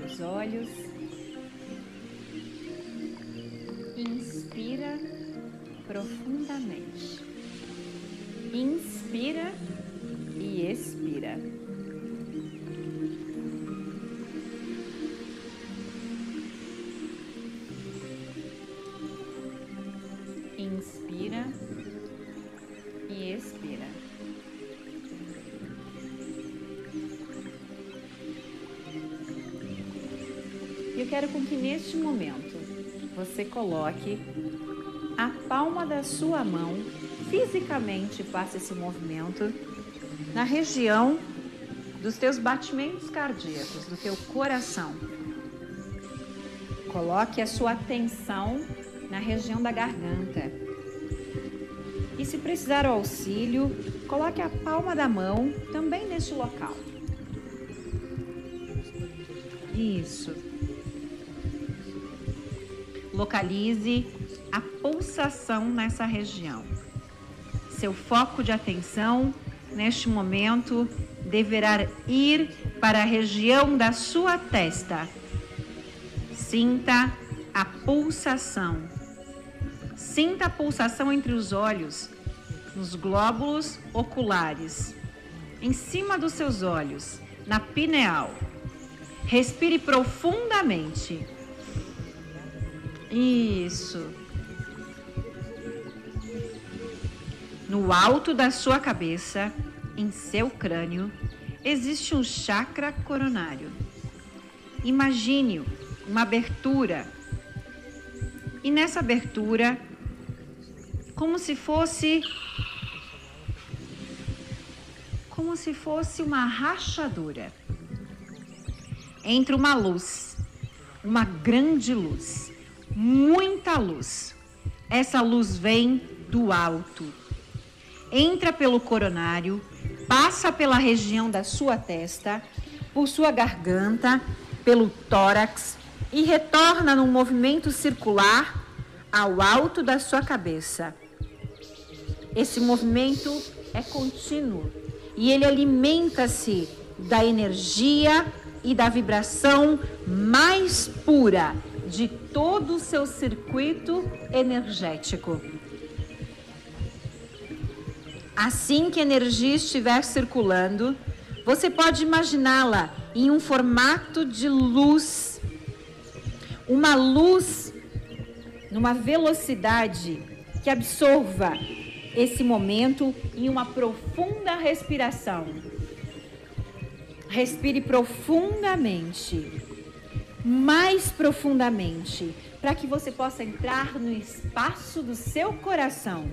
fechar os olhos. Inspira profundamente. Inspira e expira. Quero com que neste momento você coloque a palma da sua mão, fisicamente faça esse movimento na região dos teus batimentos cardíacos, do teu coração. Coloque a sua atenção na região da garganta. E se precisar auxílio, coloque a palma da mão também neste local. Isso. Localize a pulsação nessa região. Seu foco de atenção neste momento deverá ir para a região da sua testa. Sinta a pulsação. Sinta a pulsação entre os olhos, nos glóbulos oculares, em cima dos seus olhos, na pineal. Respire profundamente. Isso. No alto da sua cabeça, em seu crânio, existe um chakra coronário. Imagine uma abertura. E nessa abertura, como se fosse como se fosse uma rachadura entre uma luz, uma grande luz, muita luz. Essa luz vem do alto, entra pelo coronário, passa pela região da sua testa, por sua garganta, pelo tórax e retorna num movimento circular ao alto da sua cabeça. Esse movimento é contínuo e ele alimenta-se da energia e da vibração mais pura de todo o seu circuito energético. Assim que a energia estiver circulando, você pode imaginá-la em um formato de luz, uma luz numa velocidade que absorva esse momento em uma profunda respiração. Respire profundamente, mais profundamente, para que você possa entrar no espaço do seu coração.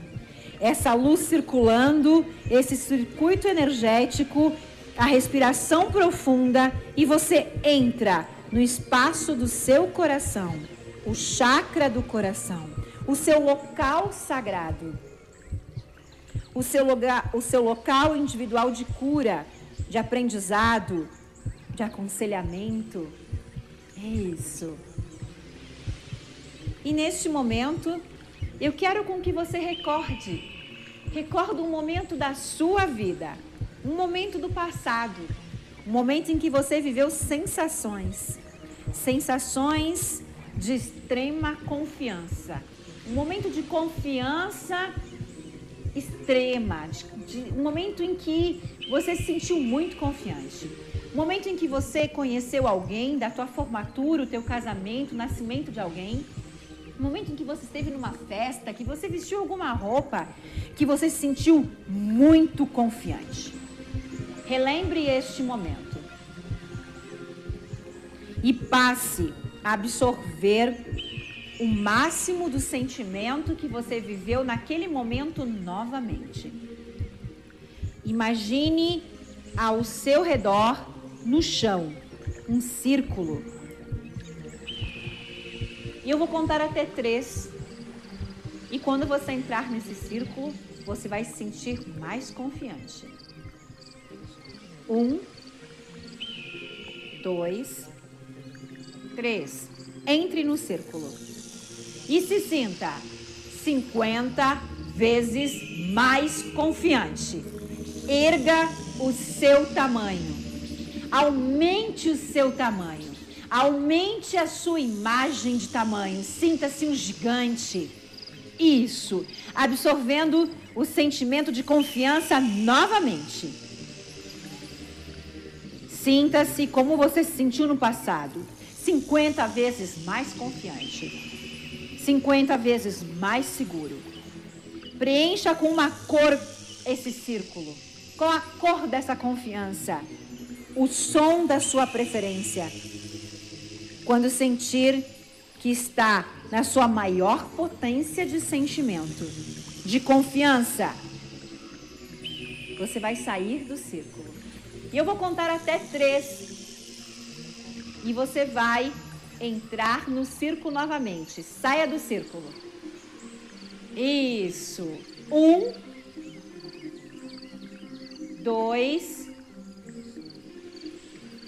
Essa luz circulando, esse circuito energético, a respiração profunda e você entra no espaço do seu coração, o chakra do coração, o seu local sagrado, o seu, lugar, o seu local individual de cura de aprendizado, de aconselhamento. É isso. E neste momento, eu quero com que você recorde, recorde um momento da sua vida, um momento do passado, um momento em que você viveu sensações, sensações de extrema confiança, um momento de confiança extrema, de, de, um momento em que você se sentiu muito confiante. Um momento em que você conheceu alguém, da tua formatura, o teu casamento, o nascimento de alguém. Um momento em que você esteve numa festa, que você vestiu alguma roupa, que você se sentiu muito confiante. Relembre este momento. E passe a absorver o máximo do sentimento que você viveu naquele momento novamente. Imagine ao seu redor, no chão, um círculo. E eu vou contar até três. E quando você entrar nesse círculo, você vai se sentir mais confiante. Um, dois, três. Entre no círculo e se sinta 50 vezes mais confiante. Erga o seu tamanho. Aumente o seu tamanho. Aumente a sua imagem de tamanho. Sinta-se um gigante. Isso. Absorvendo o sentimento de confiança novamente. Sinta-se como você se sentiu no passado. 50 vezes mais confiante. 50 vezes mais seguro. Preencha com uma cor esse círculo. Com a cor dessa confiança. O som da sua preferência. Quando sentir que está na sua maior potência de sentimento, de confiança, você vai sair do círculo. E eu vou contar até três. E você vai entrar no círculo novamente. Saia do círculo. Isso. Um, dois,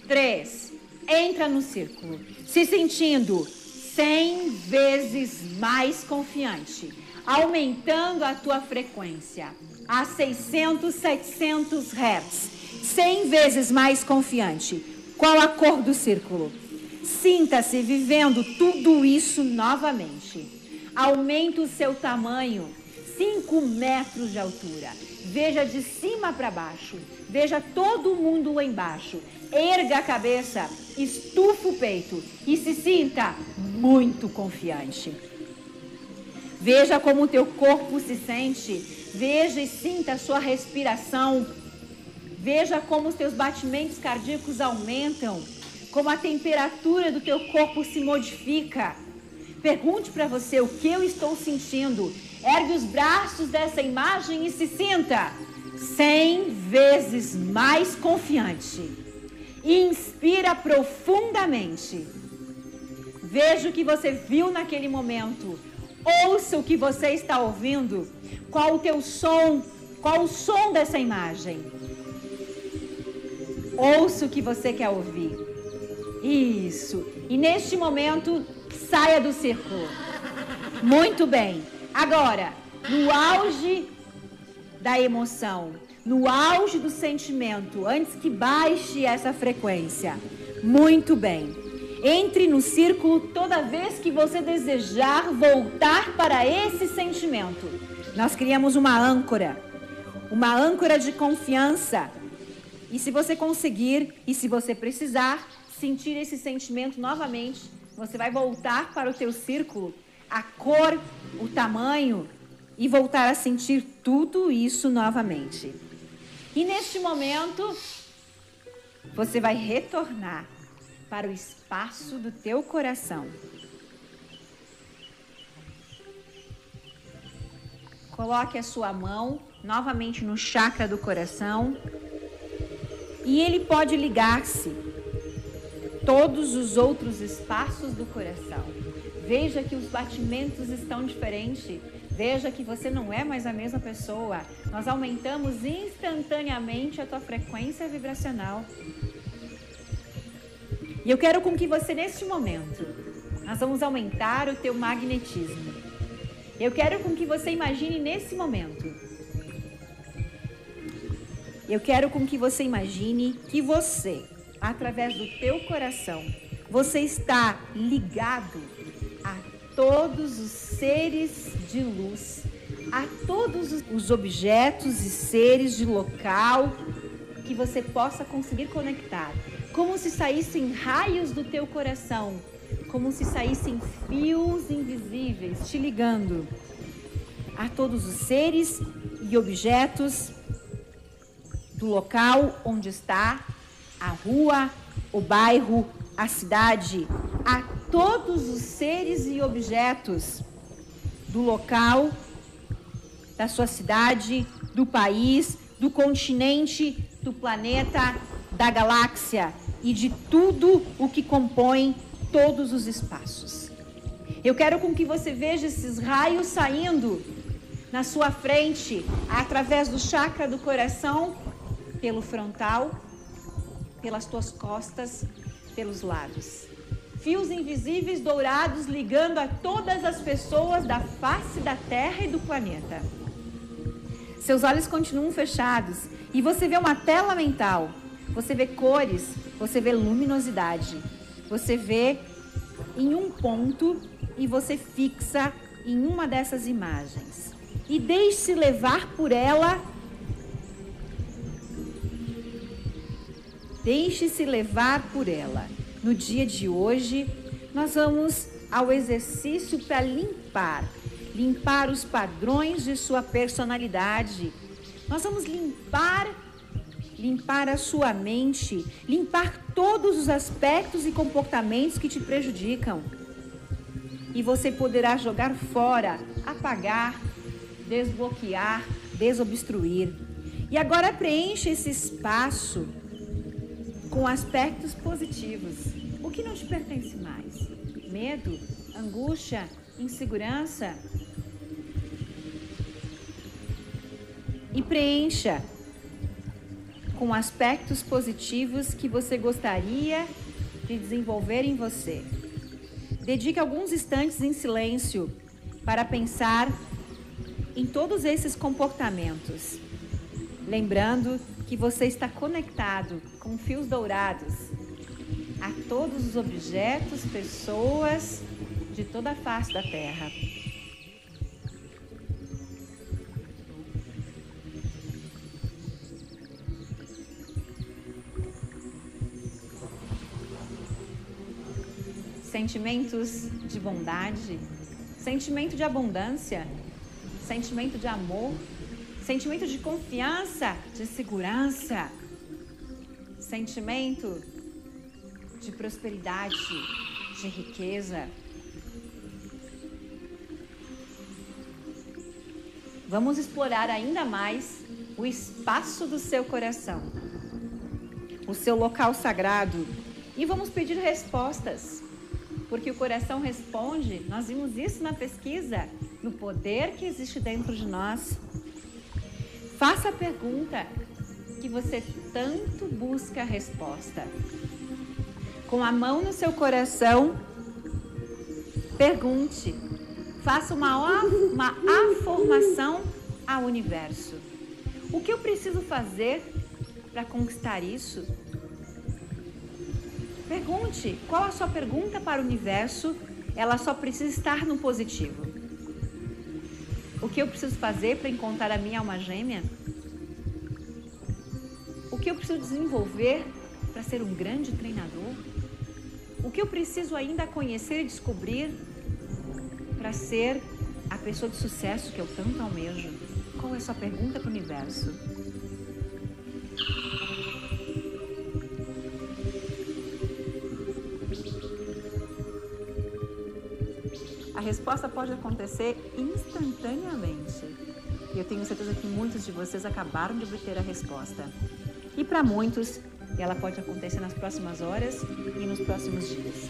três. Entra no círculo, se sentindo cem vezes mais confiante, aumentando a tua frequência a 600, 700 Hz, 100 vezes mais confiante. Qual a cor do círculo? Sinta-se vivendo tudo isso novamente. Aumente o seu tamanho, 5 metros de altura. Veja de cima para baixo. Veja todo mundo embaixo. Erga a cabeça, estufa o peito e se sinta muito confiante. Veja como o teu corpo se sente. Veja e sinta a sua respiração. Veja como os teus batimentos cardíacos aumentam, como a temperatura do teu corpo se modifica. Pergunte para você o que eu estou sentindo. Ergue os braços dessa imagem e se sinta cem vezes mais confiante. Inspira profundamente. Veja o que você viu naquele momento. Ouça o que você está ouvindo. Qual o teu som? Qual o som dessa imagem? Ouça o que você quer ouvir. Isso. E neste momento, saia do círculo. Muito bem. Agora, no auge da emoção, no auge do sentimento, antes que baixe essa frequência. Muito bem. Entre no círculo toda vez que você desejar voltar para esse sentimento. Nós criamos uma âncora, uma âncora de confiança. E se você conseguir e se você precisar sentir esse sentimento novamente, você vai voltar para o teu círculo, a cor, o tamanho e voltar a sentir tudo isso novamente. E neste momento, você vai retornar para o espaço do teu coração. Coloque a sua mão novamente no chakra do coração e ele pode ligar-se todos os outros espaços do coração. Veja que os batimentos estão diferentes. Veja que você não é mais a mesma pessoa. Nós aumentamos instantaneamente a tua frequência vibracional. E eu quero com que você, neste momento, nós vamos aumentar o teu magnetismo. Eu quero com que você imagine nesse momento. Eu quero com que você imagine que você, através do teu coração, você está ligado todos os seres de luz, a todos os objetos e seres de local que você possa conseguir conectar. Como se saíssem raios do teu coração, como se saíssem fios invisíveis te ligando a todos os seres e objetos do local onde está a rua, o bairro, a cidade, a todos os seres e objetos do local, da sua cidade, do país, do continente, do planeta, da galáxia e de tudo o que compõe todos os espaços. Eu quero com que você veja esses raios saindo na sua frente, através do chakra do coração, pelo frontal, pelas tuas costas, pelos lados. Fios invisíveis dourados ligando a todas as pessoas da face da Terra e do planeta. Seus olhos continuam fechados e você vê uma tela mental você vê cores, você vê luminosidade. você vê em um ponto e você fixa em uma dessas imagens. E deixe-se levar por ela. Deixe-se levar por ela. No dia de hoje, nós vamos ao exercício para limpar limpar os padrões de sua personalidade. Nós vamos limpar limpar a sua mente, limpar todos os aspectos e comportamentos que te prejudicam. E você poderá jogar fora, apagar, desbloquear, desobstruir. E agora preencha esse espaço com aspectos positivos. O que não te pertence mais? Medo, angústia, insegurança? E preencha com aspectos positivos que você gostaria de desenvolver em você. Dedique alguns instantes em silêncio para pensar em todos esses comportamentos. Lembrando que você está conectado com fios dourados a todos os objetos, pessoas de toda a face da terra. Sentimentos de bondade, sentimento de abundância, sentimento de amor, sentimento de confiança, de segurança, sentimento de prosperidade, de riqueza. Vamos explorar ainda mais o espaço do seu coração, o seu local sagrado, e vamos pedir respostas, porque o coração responde. Nós vimos isso na pesquisa, no poder que existe dentro de nós. Faça a pergunta que você tanto busca a resposta. Com a mão no seu coração, pergunte Faça uma, uma afirmação ao universo. O que eu preciso fazer para conquistar isso? Pergunte qual a sua pergunta para o universo. Ela só precisa estar no positivo. O que eu preciso fazer para encontrar a minha alma gêmea? O que eu preciso desenvolver para ser um grande treinador? O que eu preciso ainda conhecer e descobrir para ser a pessoa de sucesso que eu tanto almejo? Qual é a sua pergunta para o universo? A resposta pode acontecer instantaneamente. E eu tenho certeza que muitos de vocês acabaram de obter a resposta. E para muitos, ela pode acontecer nas próximas horas e nos próximos dias.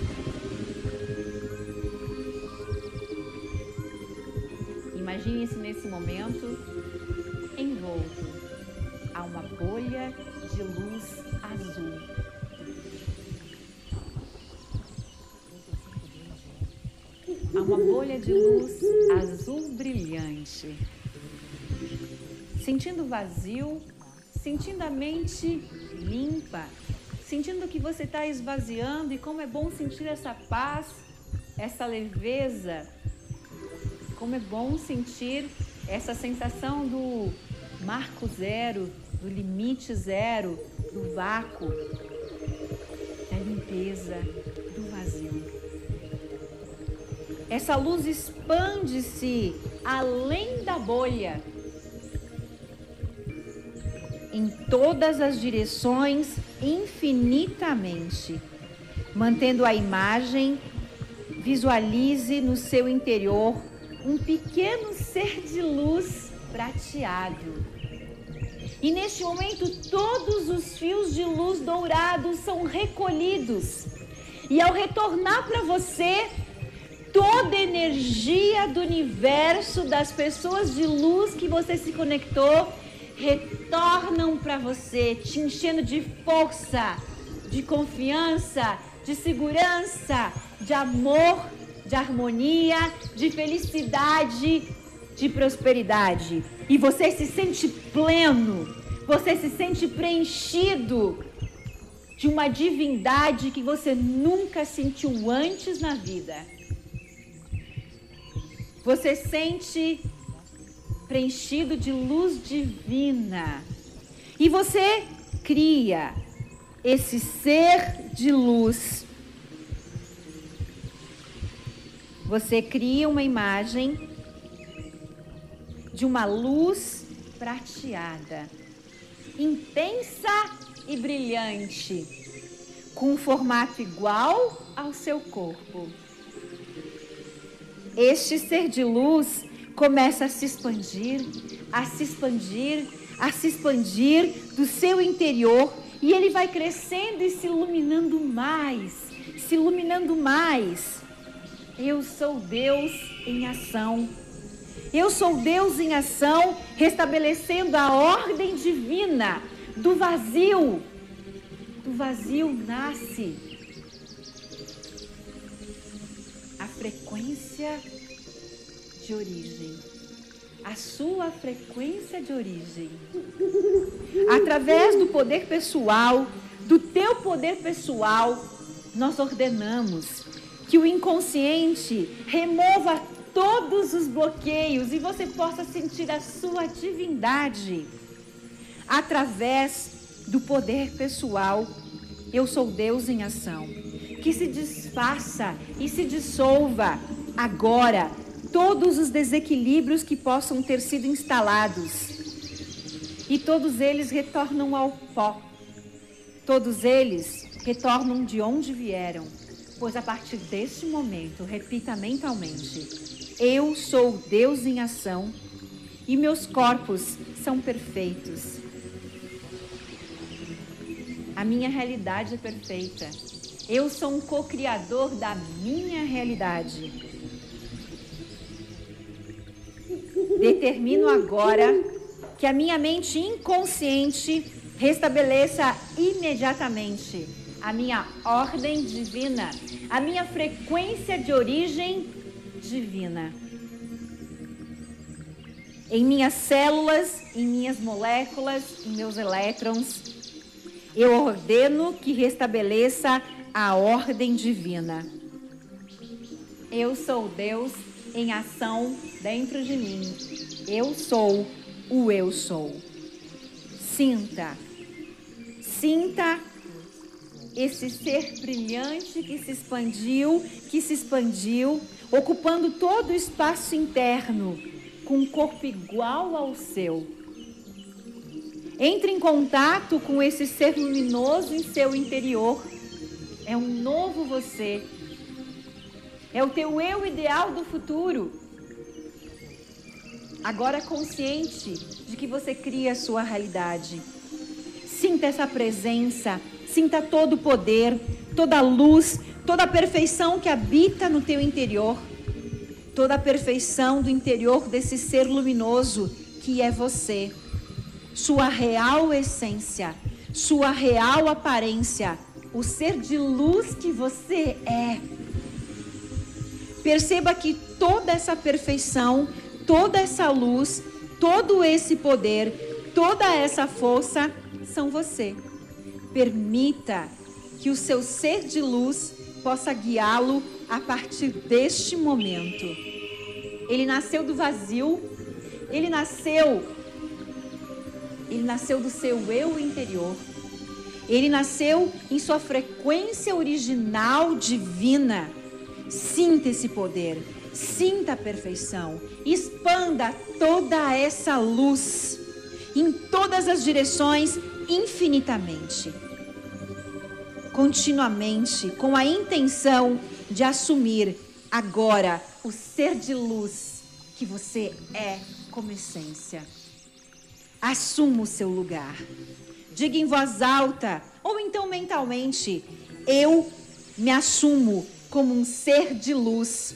Imagine-se nesse momento envolto a uma bolha de luz azul. A uma bolha de luz azul brilhante. Sentindo vazio, sentindo a mente limpa, sentindo que você está esvaziando e como é bom sentir essa paz, essa leveza. Como é bom sentir essa sensação do marco zero, do limite zero, do vácuo, da limpeza, Essa luz expande-se além da bolha, em todas as direções, infinitamente, mantendo a imagem, visualize no seu interior um pequeno ser de luz prateado. E neste momento, todos os fios de luz dourados são recolhidos. E ao retornar para você, toda a energia do universo, das pessoas de luz que você se conectou, retornam para você, te enchendo de força, de confiança, de segurança, de amor de harmonia, de felicidade, de prosperidade. E você se sente pleno, você se sente preenchido. de uma divindade que você nunca sentiu antes na vida. Você sente preenchido de luz divina. E você cria esse ser de luz. Você cria uma imagem de uma luz prateada, intensa e brilhante, com um formato igual ao seu corpo. Este ser de luz começa a se expandir, a se expandir, a se expandir do seu interior e ele vai crescendo e se iluminando mais, se iluminando mais. Eu sou Deus em ação. Eu sou Deus em ação, restabelecendo a ordem divina do vazio. Do vazio nasce frequência de origem, a sua frequência de origem. Através do poder pessoal, do teu poder pessoal, nós ordenamos que o inconsciente remova todos os bloqueios e você possa sentir a sua divindade através do poder pessoal. Eu sou Deus em ação. Que se desfaça e se dissolva agora todos os desequilíbrios que possam ter sido instalados. E todos eles retornam ao pó. Todos eles retornam de onde vieram. Pois a partir deste momento, repita mentalmente: Eu sou Deus em ação e meus corpos são perfeitos. A minha realidade é perfeita. Eu sou um co-criador da minha realidade. Determino agora que a minha mente inconsciente restabeleça imediatamente a minha ordem divina, a minha frequência de origem divina. Em minhas células, em minhas moléculas, em meus elétrons, eu ordeno que restabeleça a ordem divina. Eu sou Deus em ação dentro de mim. Eu sou o eu sou. Sinta, sinta esse ser brilhante que se expandiu, que se expandiu, ocupando todo o espaço interno, com um corpo igual ao seu. Entre em contato com esse ser luminoso em seu interior. É um novo você é o teu eu ideal do futuro. Agora consciente de que você cria a sua realidade. Sinta essa presença, sinta todo o poder, toda a luz, toda a perfeição que habita no teu interior. Toda a perfeição do interior desse ser luminoso que é você. Sua real essência, sua real aparência, o ser de luz que você é. Perceba que toda essa perfeição, toda essa luz, todo esse poder, toda essa força são você. Permita que o seu ser de luz possa guiá-lo a partir deste momento. Ele nasceu do vazio, ele nasceu ele nasceu do seu eu interior. Ele nasceu em sua frequência original divina. Sinta esse poder, sinta a perfeição, expanda toda essa luz em todas as direções infinitamente. Continuamente, com a intenção de assumir agora o ser de luz que você é como essência. Assuma o seu lugar. Diga em voz alta ou então mentalmente: Eu me assumo como um ser de luz.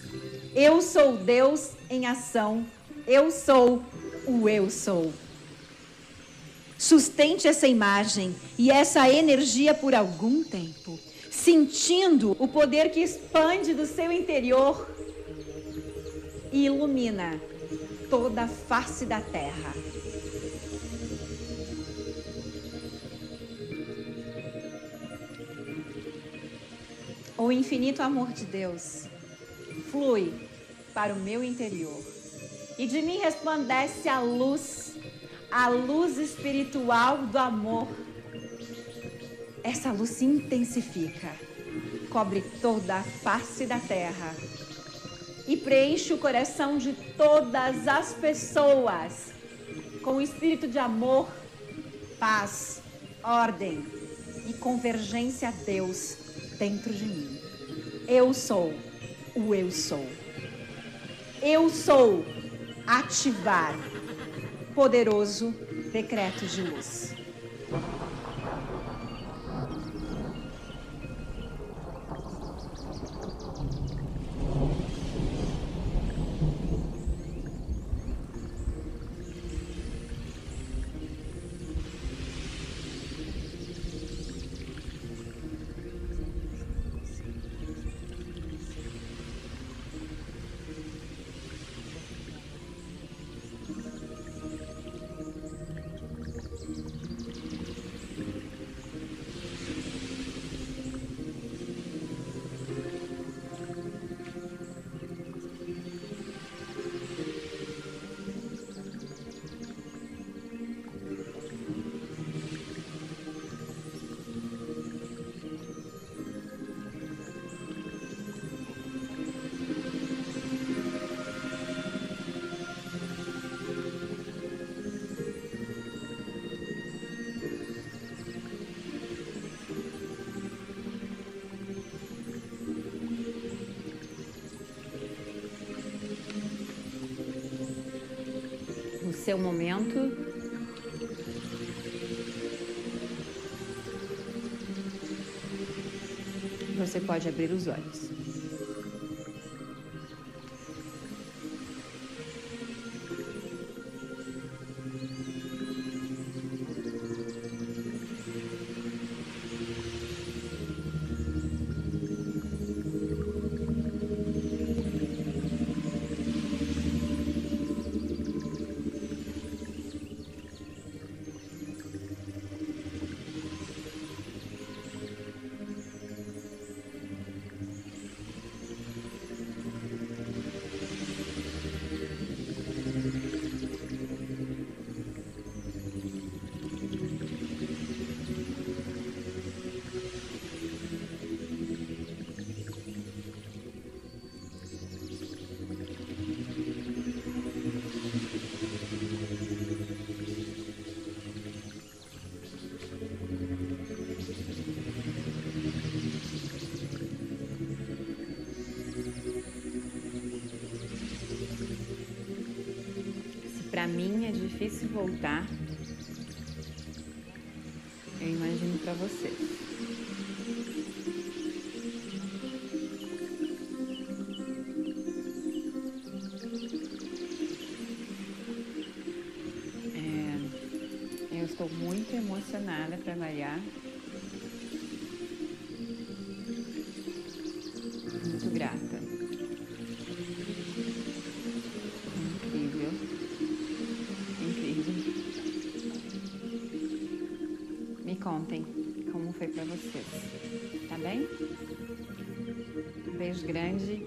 Eu sou Deus em ação. Eu sou o eu sou. Sustente essa imagem e essa energia por algum tempo, sentindo o poder que expande do seu interior e ilumina toda a face da terra. O infinito amor de Deus flui para o meu interior. E de mim resplandece a luz, a luz espiritual do amor. Essa luz se intensifica, cobre toda a face da terra e preenche o coração de todas as pessoas com o espírito de amor, paz, ordem e convergência a Deus dentro de mim. Eu sou o eu sou. Eu sou ativar poderoso decreto de luz. Seu momento. Você pode abrir os olhos. Voltar, eu imagino para você. É, eu estou muito emocionada para variar. Beijo grande